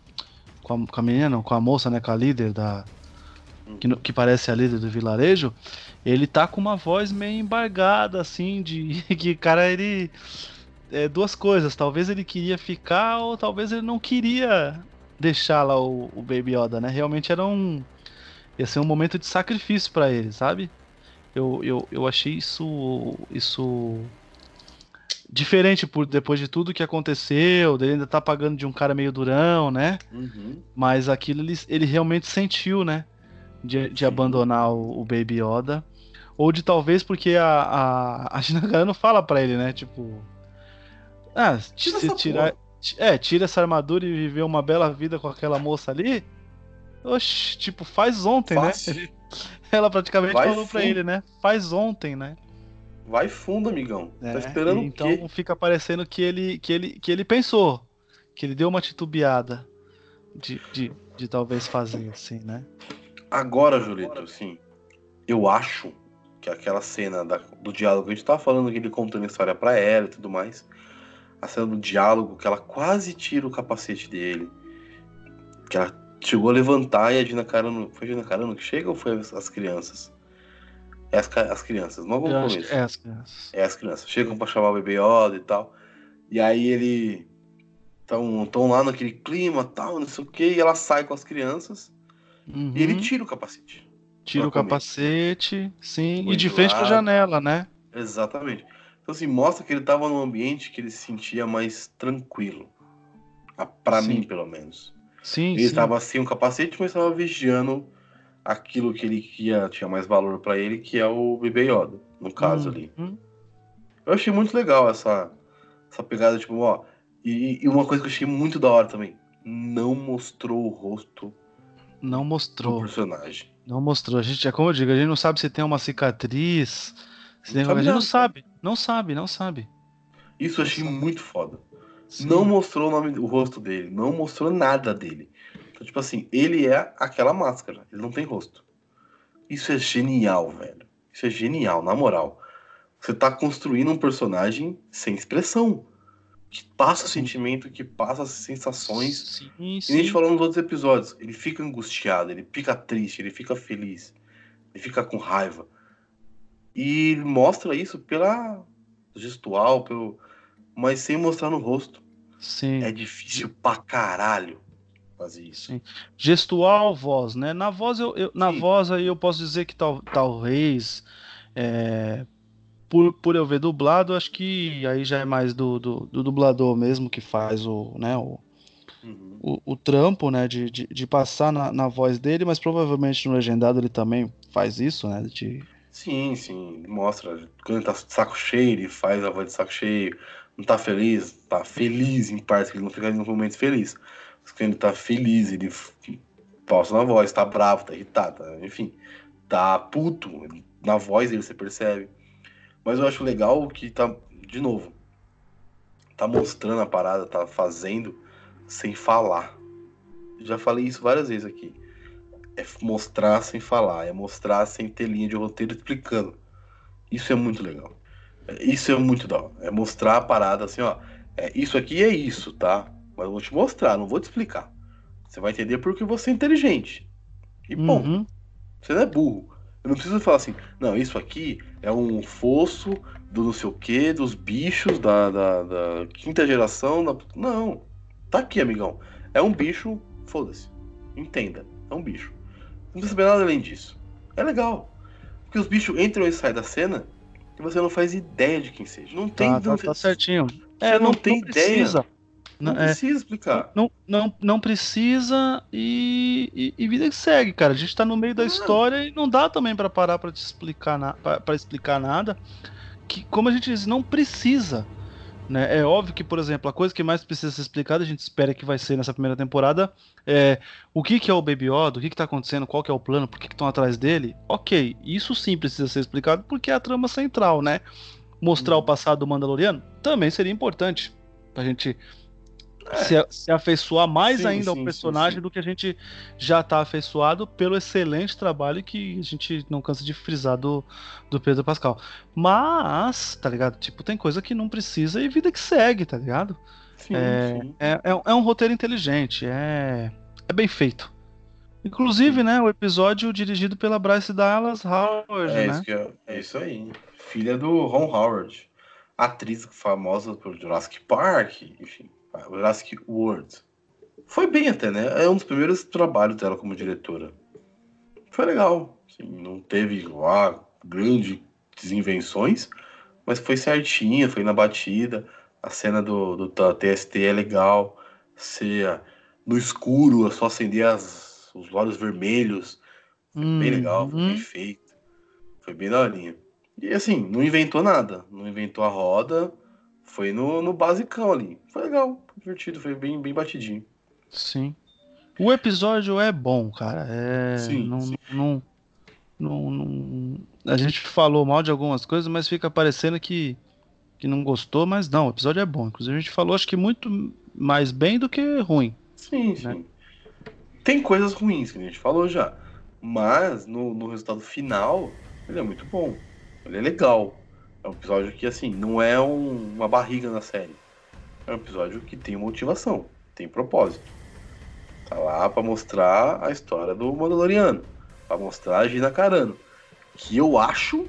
com a, com a menina, não, com a moça, né, com a líder da. Que, que parece a líder do vilarejo, ele tá com uma voz meio embargada, assim, de que cara ele. É, duas coisas, talvez ele queria ficar ou talvez ele não queria deixar lá o, o Baby Yoda, né? Realmente era um. ia ser um momento de sacrifício para ele, sabe? Eu, eu, eu achei isso. isso diferente por depois de tudo que aconteceu, ele ainda tá pagando de um cara meio durão, né? Uhum. Mas aquilo ele, ele realmente sentiu, né? De, de abandonar o, o, Baby Yoda. Ou de talvez porque a, a, a Gina Carano fala pra ele, né? Tipo. Ah, tira se tirar. É, tira essa armadura e viver uma bela vida com aquela moça ali. Oxi, tipo, faz ontem, né? Fácil. né? Ela praticamente Vai falou fundo. pra ele, né? Faz ontem, né? Vai fundo, amigão. Tá é, tá esperando então o quê? fica parecendo que ele, que, ele, que ele pensou, que ele deu uma titubeada de, de, de talvez fazer assim, né? Agora, Julito, assim, eu acho que aquela cena da, do diálogo, a gente tava falando que ele contando a história pra ela e tudo mais, a cena do diálogo, que ela quase tira o capacete dele, que ela chegou a levantar e a Dina Carano, foi a Dina Carano que chega ou foi as, as crianças? É as, as crianças, logo no começo. É as crianças. É as crianças. Chegam pra chamar o bebê Yoda e tal. E aí ele. Estão lá naquele clima tal, não sei o que, e ela sai com as crianças uhum. e ele uhum. tira o capacete. Tira o capacete, sim, Foi e de frente pra janela, né? Exatamente. Então, assim, mostra que ele tava num ambiente que ele se sentia mais tranquilo. Para mim, pelo menos. Sim, ele estava sem o capacete, mas estava vigiando aquilo que ele queria, tinha mais valor para ele, que é o bebê Yoda, no caso hum, ali. Hum. Eu achei muito legal essa, essa pegada, tipo, ó. E, e, uma coisa que eu achei muito da hora também, não mostrou o rosto não mostrou. do personagem. Não mostrou. A gente, é como eu digo, a gente não sabe se tem uma cicatriz. Se tem... a gente não sabe. Não sabe, não sabe. Isso eu achei muito foda. Sim. Não mostrou o nome, o rosto dele, não mostrou nada dele. Então, tipo assim, ele é aquela máscara, ele não tem rosto. Isso é genial, velho. Isso é genial, na moral. Você tá construindo um personagem sem expressão. Que passa sentimento, que passa as sensações. Sim, sim. E a gente falou nos outros episódios. Ele fica angustiado, ele fica triste, ele fica feliz, ele fica com raiva. E mostra isso pela gestual, pelo, mas sem mostrar no rosto. Sim. É difícil pra caralho fazer isso. Sim. Gestual, voz, né? Na voz, eu, eu na voz aí eu posso dizer que tal, talvez. É, por, por eu ver dublado, acho que aí já é mais do, do, do dublador mesmo que faz o, né, o, uhum. o, o, trampo, né, de, de, de passar na, na, voz dele, mas provavelmente no legendado ele também faz isso, né, de... Sim, sim, mostra, quando ele tá de saco cheio, ele faz a voz de saco cheio, não tá feliz, tá feliz em partes, ele não fica em momentos feliz quando ele tá feliz, ele pausa na voz, tá bravo, tá irritado, tá, enfim, tá puto, na voz dele você percebe. Mas eu acho legal que tá, de novo, tá mostrando a parada, tá fazendo sem falar. Já falei isso várias vezes aqui. É mostrar sem falar, é mostrar sem ter linha de roteiro explicando. Isso é muito legal. Isso é muito da hora. É mostrar a parada assim, ó. É, isso aqui é isso, tá? Mas eu vou te mostrar, não vou te explicar. Você vai entender porque você é inteligente. E bom, uhum. você não é burro. Eu não preciso falar assim, não, isso aqui é um fosso do não sei o que, dos bichos da, da, da quinta geração. Da... Não. Tá aqui, amigão. É um bicho, foda-se. Entenda. É um bicho. Não precisa saber nada além disso. É legal. Porque os bichos entram e saem da cena e você não faz ideia de quem seja. Não tem. Tá, tá, tá certinho. Você é, não, não tem não ideia. Não, não é, precisa explicar. Não, não, não precisa e, e, e, vida que segue, cara. A gente tá no meio da história e não dá também para parar para te explicar na, para explicar nada. Que, como a gente diz, não precisa. Né? É óbvio que, por exemplo, a coisa que mais precisa ser explicada, a gente espera que vai ser nessa primeira temporada, é o que, que é o Baby Yoda, o que está acontecendo, qual que é o plano, por que estão atrás dele. Ok, isso sim precisa ser explicado porque é a trama central, né? Mostrar o uhum. passado do Mandaloriano também seria importante pra gente é. se, se afeiçoar mais sim, ainda sim, ao personagem sim, do que a gente já está afeiçoado pelo excelente trabalho que a gente não cansa de frisar do, do Pedro Pascal. Mas, tá ligado? Tipo, tem coisa que não precisa e vida que segue, tá ligado? É, é, é, é, um roteiro inteligente, é, é bem feito. Inclusive, né, o episódio dirigido pela Bryce Dallas Howard, é né? Isso eu, é isso aí. Filha do Ron Howard. Atriz famosa por Jurassic Park, enfim. Jurassic World. Foi bem até, né? É um dos primeiros trabalhos dela como diretora. Foi legal. Assim, não teve lá grandes invenções, mas foi certinha, foi na batida. A cena do, do TST é legal. Ser no escuro, é só acender as, os olhos vermelhos. Foi hum, bem legal, foi hum. bem feito. Foi bem daorinha. E assim, não inventou nada. Não inventou a roda foi no, no basicão ali. Foi legal, divertido, foi bem, bem batidinho. Sim. O episódio é bom, cara. É. Sim, não, sim. Não, não, não, A gente falou mal de algumas coisas, mas fica parecendo que, que não gostou, mas não, o episódio é bom. Inclusive, a gente falou, acho que muito mais bem do que ruim. Sim, né? sim. Tem coisas ruins que a gente falou já. Mas no, no resultado final, ele é muito bom. Ele é legal. É um episódio que, assim, não é um, uma barriga na série. É um episódio que tem motivação, tem propósito. Tá lá pra mostrar a história do Mandaloriano. Pra mostrar a Gina Carano. Que eu acho.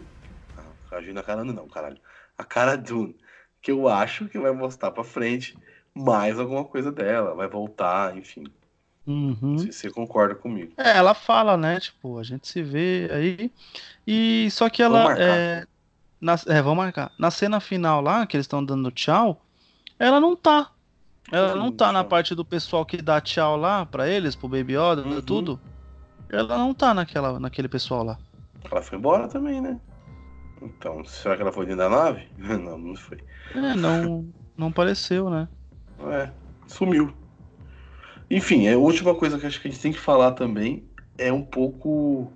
A Gina Carano não, caralho. A Cara Dune. Que eu acho que vai mostrar pra frente mais alguma coisa dela. Vai voltar, enfim. Uhum. Se você concorda comigo. É, ela fala, né? Tipo, a gente se vê aí. E só que ela. É, na, é, vamos marcar. Na cena final lá, que eles estão dando tchau, ela não tá. Ela não tá na parte do pessoal que dá tchau lá pra eles, pro Baby Yoda, uhum. tudo. Ela não tá naquela, naquele pessoal lá. Ela foi embora também, né? Então, será que ela foi dentro da nave? não, não foi. É, não, não pareceu, né? É, sumiu. Enfim, a última coisa que acho que a gente tem que falar também é um pouco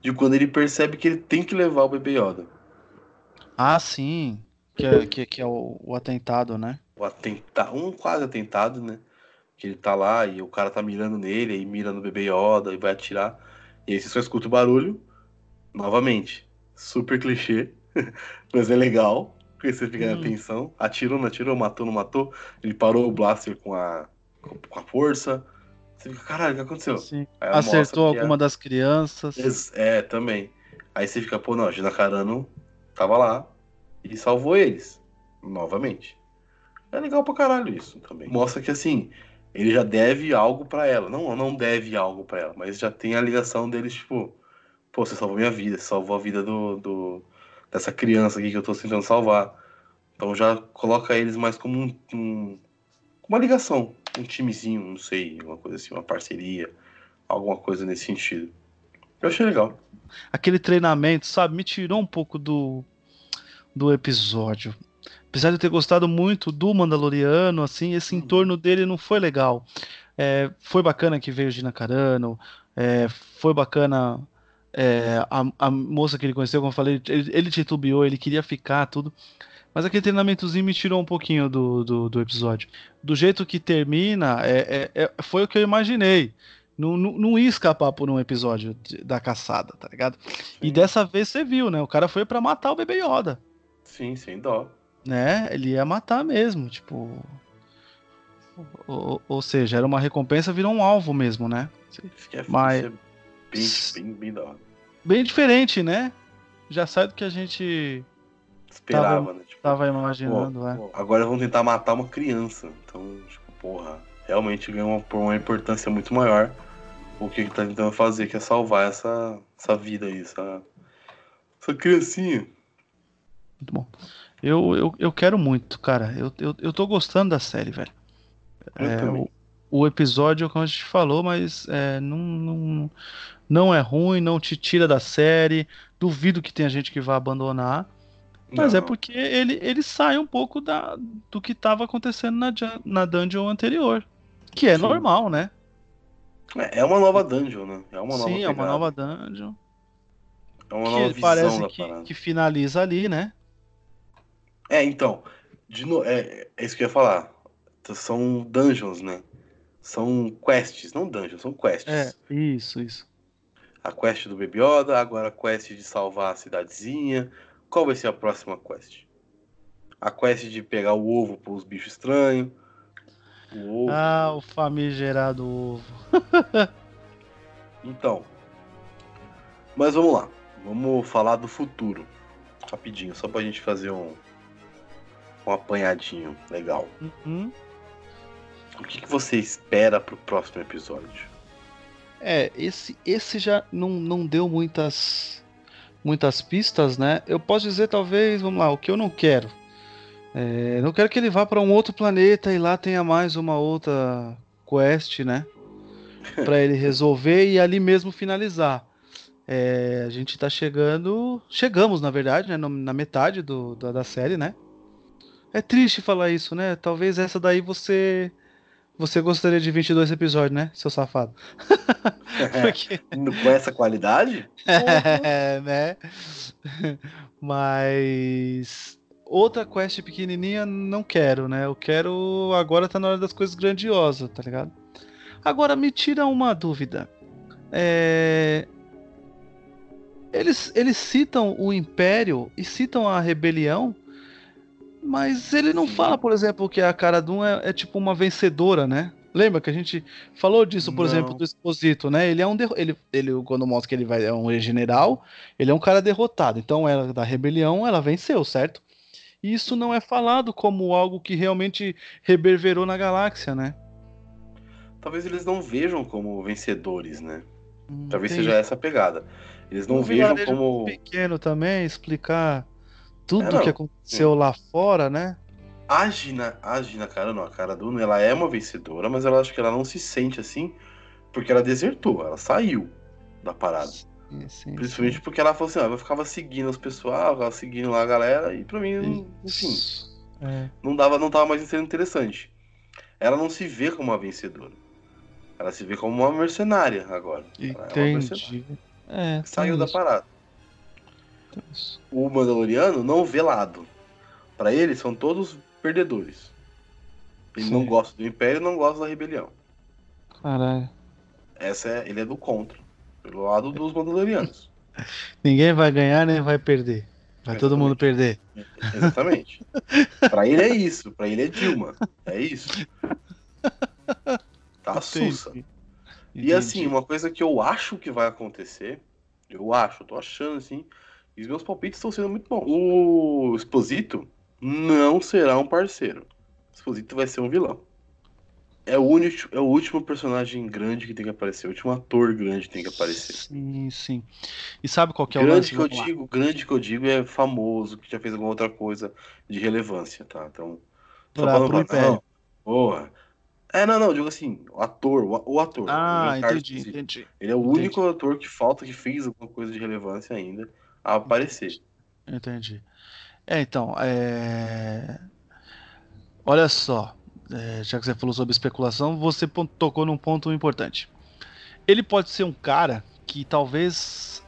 de quando ele percebe que ele tem que levar o bebê Yoda. Ah, sim. Que é, que, que é o, o atentado, né? O atentado, um quase atentado, né? Que ele tá lá e o cara tá mirando nele, aí mira no bebê Yoda e vai atirar. E aí você só escuta o barulho, novamente. Super clichê, mas é legal, porque você fica hum. na atenção. Atirou, não atirou, matou, não matou. Ele parou o blaster com a, com a força. Você fica, caralho, o que aconteceu? Acertou alguma é... das crianças. É, também. Aí você fica, pô, não, Gina Carano tava lá e salvou eles, novamente. É legal pra caralho isso também. Mostra que assim, ele já deve algo para ela. Não, não deve algo para ela, mas já tem a ligação deles, tipo, pô, você salvou minha vida, você salvou a vida do, do dessa criança aqui que eu tô tentando salvar. Então já coloca eles mais como um, um, uma ligação, um timezinho, não sei, uma coisa assim, uma parceria, alguma coisa nesse sentido. Eu achei legal. Aquele treinamento, sabe, me tirou um pouco do, do episódio. Apesar de eu ter gostado muito do Mandaloriano, assim, esse uhum. entorno dele não foi legal. É, foi bacana que veio Gina Carano, é, foi bacana é, a, a, moça que ele conheceu, como eu falei, ele, ele titubeou, ele queria ficar, tudo. Mas aquele treinamentozinho me tirou um pouquinho do, do, do episódio. Do jeito que termina, é, é, é foi o que eu imaginei. Não, não, não, ia escapar por um episódio de, da caçada, tá ligado? Sim. E dessa vez você viu, né? O cara foi para matar o bebê Yoda. Sim, sem dó. Né? Ele ia matar mesmo, tipo. Ou, ou seja, era uma recompensa, virou um alvo mesmo, né? Mas... É bem, bem. Bem diferente, né? Já sai do que a gente esperava, tava, né? Tipo, tava imaginando, pô, é. Pô, agora vão tentar matar uma criança. Então, tipo, porra, realmente ganhou uma, uma importância muito maior o que ele tá tentando fazer, que é salvar essa, essa vida aí, essa, essa criancinha. Muito bom. Eu, eu, eu quero muito, cara. Eu, eu, eu tô gostando da série, velho. É, o, o, episódio, como a gente falou, mas é, não, não, não é ruim, não te tira da série. Duvido que tenha gente que vá abandonar. Mas é não. é porque ele, ele sai um pouco da, do que estava acontecendo na, na dungeon anterior. Que é Sim. normal, né? É, é uma nova dungeon, né? É uma Sim, é uma nova dungeon. É uma nova visão parece da que, que finaliza ali, né? É, então. De no... é, é isso que eu ia falar. São dungeons, né? São quests, não dungeons, são quests. É, isso, isso. A quest do Baby Yoda, agora a quest de salvar a cidadezinha. Qual vai ser a próxima quest? A quest de pegar o ovo para os bichos estranhos. O ovo. Ah, o famigerado ovo. então. Mas vamos lá. Vamos falar do futuro. Rapidinho, só pra gente fazer um, um apanhadinho legal. Uhum. O que, que você espera pro próximo episódio? É, esse, esse já não, não deu muitas muitas pistas, né? Eu posso dizer talvez, vamos lá, o que eu não quero. É, não quero que ele vá para um outro planeta e lá tenha mais uma outra quest, né? Para ele resolver e ali mesmo finalizar. É, a gente tá chegando, chegamos na verdade, né? Na metade do, da, da série, né? É triste falar isso, né? Talvez essa daí você você gostaria de 22 episódios, né, seu safado? Porque... Com essa qualidade? É, né? Mas outra quest pequenininha não quero, né? Eu quero agora tá na hora das coisas grandiosas, tá ligado? Agora me tira uma dúvida. É... Eles, eles citam o Império e citam a rebelião mas ele não fala, por exemplo, que a cara Dum é, é tipo uma vencedora, né? Lembra que a gente falou disso, por não. exemplo, do Exposito, né? Ele é um ele, ele quando mostra que ele vai é um general, ele é um cara derrotado. Então ela da rebelião, ela venceu, certo? E isso não é falado como algo que realmente reverberou na galáxia, né? Talvez eles não vejam como vencedores, né? Hum, Talvez seja essa a pegada. Eles não um vejam como pequeno também explicar tudo é, que aconteceu lá fora, né? A Gina, a Gina, cara, não, a cara Duna, ela é uma vencedora, mas ela acho que ela não se sente assim, porque ela desertou, ela saiu da parada. Sim, sim, Principalmente sim. porque ela falou assim, ó, eu ficava seguindo os pessoal, ficava seguindo lá a galera, e pra mim, enfim, é. não dava, não tava mais sendo interessante. Ela não se vê como uma vencedora. Ela se vê como uma mercenária agora. Entendi. Ela é uma mercenária. É, Saiu da parada. O Mandaloriano não vê lado. Para ele, são todos perdedores. Ele Sim. não gosta do Império não gosta da rebelião. Caralho. Essa é, ele é do contra. Pelo lado dos Mandalorianos. Ninguém vai ganhar nem vai perder. Vai Exatamente. todo mundo perder. Exatamente. para ele é isso. Para ele é Dilma. É isso. Tá sussa. E assim, uma coisa que eu acho que vai acontecer, eu acho, eu tô achando assim, e os meus palpites estão sendo muito bons. O Exposito não será um parceiro. O Exposito vai ser um vilão. É o, único, é o último personagem grande que tem que aparecer, o último ator grande que tem que aparecer. Sim, sim. E sabe qual que é o grande que eu digo, Grande que eu digo é famoso, que já fez alguma outra coisa de relevância, tá? Então. Tô pra, falando pro não, Boa. É, não, não, digo assim, o ator, o, ator. Ah, entendi, entendi. Ele é o entendi. único ator que falta, que fez alguma coisa de relevância ainda a aparecer. Entendi. É, então, é... olha só, é, já que você falou sobre especulação, você tocou num ponto importante. Ele pode ser um cara que talvez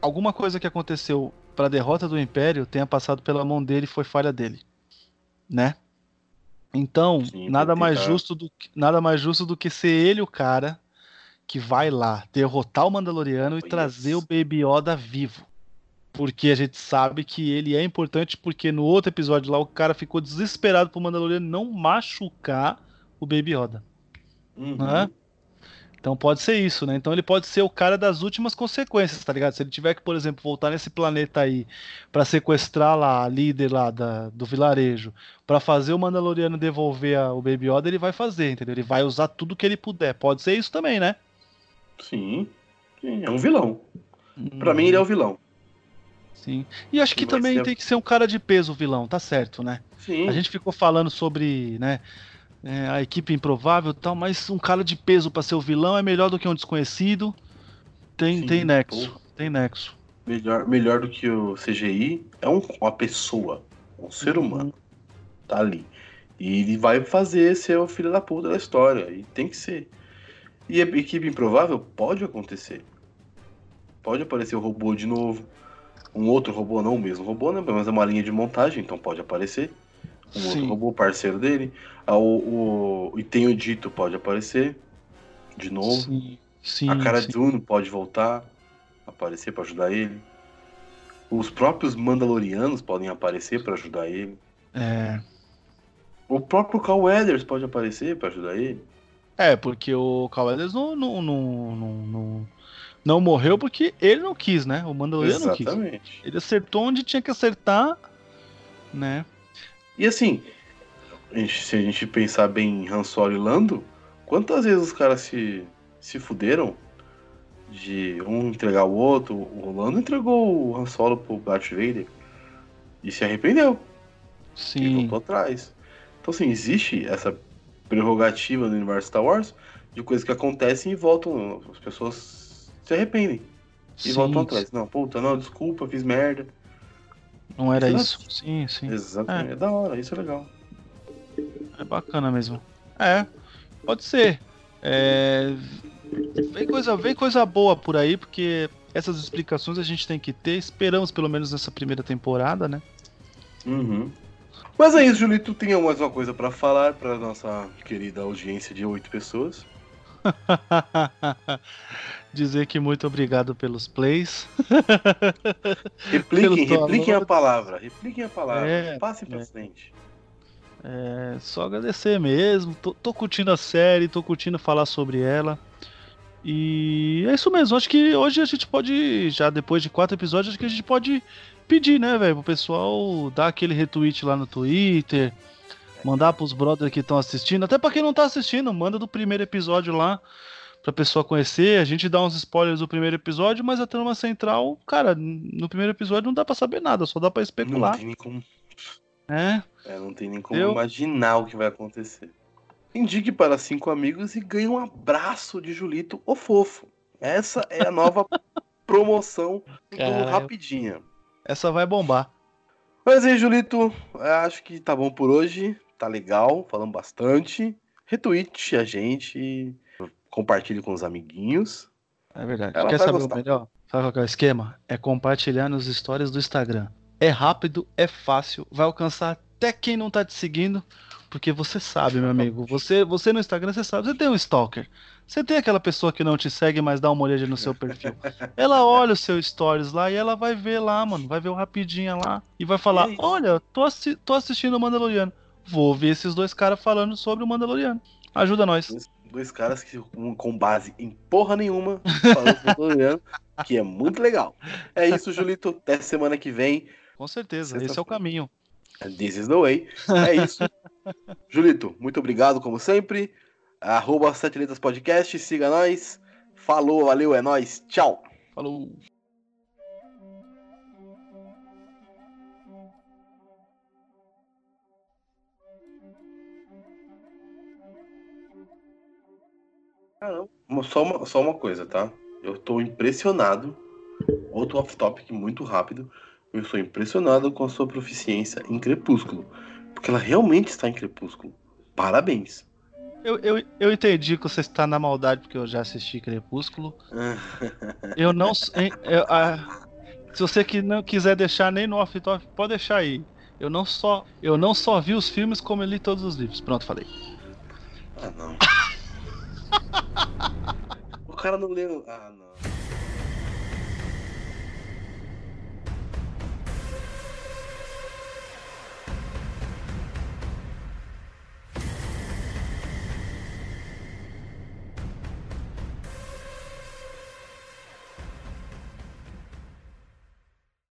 alguma coisa que aconteceu para a derrota do Império tenha passado pela mão dele foi falha dele, né? Então, Sim, nada mais justo do que, nada mais justo do que ser ele o cara que vai lá derrotar o Mandaloriano e trazer o Baby Yoda vivo. Porque a gente sabe que ele é importante porque no outro episódio lá o cara ficou desesperado pro Mandaloriano não machucar o Baby Yoda. Uhum. Né? Então pode ser isso, né? Então ele pode ser o cara das últimas consequências, tá ligado? Se ele tiver que, por exemplo, voltar nesse planeta aí para sequestrar lá a líder lá da, do vilarejo, para fazer o Mandaloriano devolver a, o Baby Yoda, ele vai fazer, entendeu? Ele vai usar tudo que ele puder. Pode ser isso também, né? Sim. Sim é um vilão. Hum. Para mim ele é o vilão. Sim. E acho que, que também ser... tem que ser um cara de peso o vilão, tá certo, né? Sim. A gente ficou falando sobre, né, é, a equipe improvável e tal, mas um cara de peso para ser o vilão é melhor do que um desconhecido. Tem, Sim, tem nexo. Pô. Tem nexo. Melhor, melhor do que o CGI é um, uma pessoa, um ser uhum. humano. Tá ali. E ele vai fazer ser o filho da puta da história. E tem que ser. E a equipe improvável pode acontecer. Pode aparecer o robô de novo. Um outro robô, não o mesmo robô, né? Mas é uma linha de montagem, então pode aparecer um Sim. outro robô parceiro dele. Ah, o, o, e tem o Dito pode aparecer de novo. Sim, sim, a cara de Uno pode voltar, aparecer para ajudar ele. Os próprios Mandalorianos podem aparecer para ajudar ele. É. O próprio Cal Weathers pode aparecer para ajudar ele. É, porque o Weathers não, não, não, não, não, morreu porque ele não quis, né? O Mandaloriano não quis. Ele acertou onde tinha que acertar, né? E assim, a gente, se a gente pensar bem em Han Solo e Lando, quantas vezes os caras se, se fuderam de um entregar o outro? O Lando entregou o Han Solo pro Darth Vader e se arrependeu. Sim. E voltou atrás. Então, assim, existe essa prerrogativa no universo Star Wars de coisas que acontecem e voltam. As pessoas se arrependem e sim, voltam atrás. Não, puta, não, desculpa, fiz merda. Não era isso. Sim, sim. Exatamente. É. é da hora, isso é legal. É bacana mesmo. É, pode ser. É... Vem, coisa, vem coisa boa por aí, porque essas explicações a gente tem que ter. Esperamos pelo menos nessa primeira temporada, né? Uhum. Mas é isso, Julito. Tem mais uma coisa para falar para nossa querida audiência de oito pessoas. Dizer que muito obrigado pelos plays. Repliquem, repliquem a palavra. Repliquem a palavra. É, Passem pra é. frente. É, só agradecer mesmo. Tô, tô, curtindo a série, tô curtindo falar sobre ela. E é isso mesmo. Acho que hoje a gente pode, já depois de quatro episódios, acho que a gente pode pedir, né, velho, pro pessoal dar aquele retweet lá no Twitter Mandar pros brothers que estão assistindo, até para quem não tá assistindo, manda do primeiro episódio lá pra pessoa conhecer. A gente dá uns spoilers do primeiro episódio, mas a trama central, cara, no primeiro episódio não dá para saber nada, só dá para especular. Não tem nem como. É? é não tem nem como Eu... imaginar o que vai acontecer. Indique para cinco amigos e ganhe um abraço de Julito, o fofo. Essa é a nova promoção do Rapidinha. Essa vai bombar. Mas aí, Julito, acho que tá bom por hoje tá legal, falando bastante. Retweet a gente, compartilhe com os amiguinhos. É verdade. Ela Quer saber gostar. o melhor? Sabe qual é o esquema? É compartilhar nos stories do Instagram. É rápido, é fácil, vai alcançar até quem não tá te seguindo, porque você sabe, meu amigo. Você, você no Instagram, você sabe, você tem um stalker. Você tem aquela pessoa que não te segue, mas dá uma olhada no seu perfil. Ela olha o seu stories lá e ela vai ver lá, mano. Vai ver o rapidinho lá e vai falar: e Olha, tô, assi tô assistindo o Mandaloriano vou ouvir esses dois caras falando sobre o Mandaloriano. Ajuda nós. Dois, dois caras que com base em porra nenhuma falando sobre o Mandaloriano, que é muito legal. É isso, Julito. Até semana que vem. Com certeza, esse é o caminho. This is the way. É isso. Julito, muito obrigado, como sempre. Arroba Sete Letras Podcast, siga nós. Falou, valeu, é nós. Tchau. Falou. Caramba. Só uma, só uma coisa, tá? Eu tô impressionado. Outro off-topic muito rápido. Eu estou impressionado com a sua proficiência em Crepúsculo. Porque ela realmente está em Crepúsculo. Parabéns. Eu, eu, eu entendi que você está na maldade porque eu já assisti Crepúsculo. eu não. Eu, Se você que não quiser deixar nem no off-top, pode deixar aí. Eu não só eu não só vi os filmes como eu li todos os livros. Pronto, falei. Ah, não. o cara não leu. Ah, não.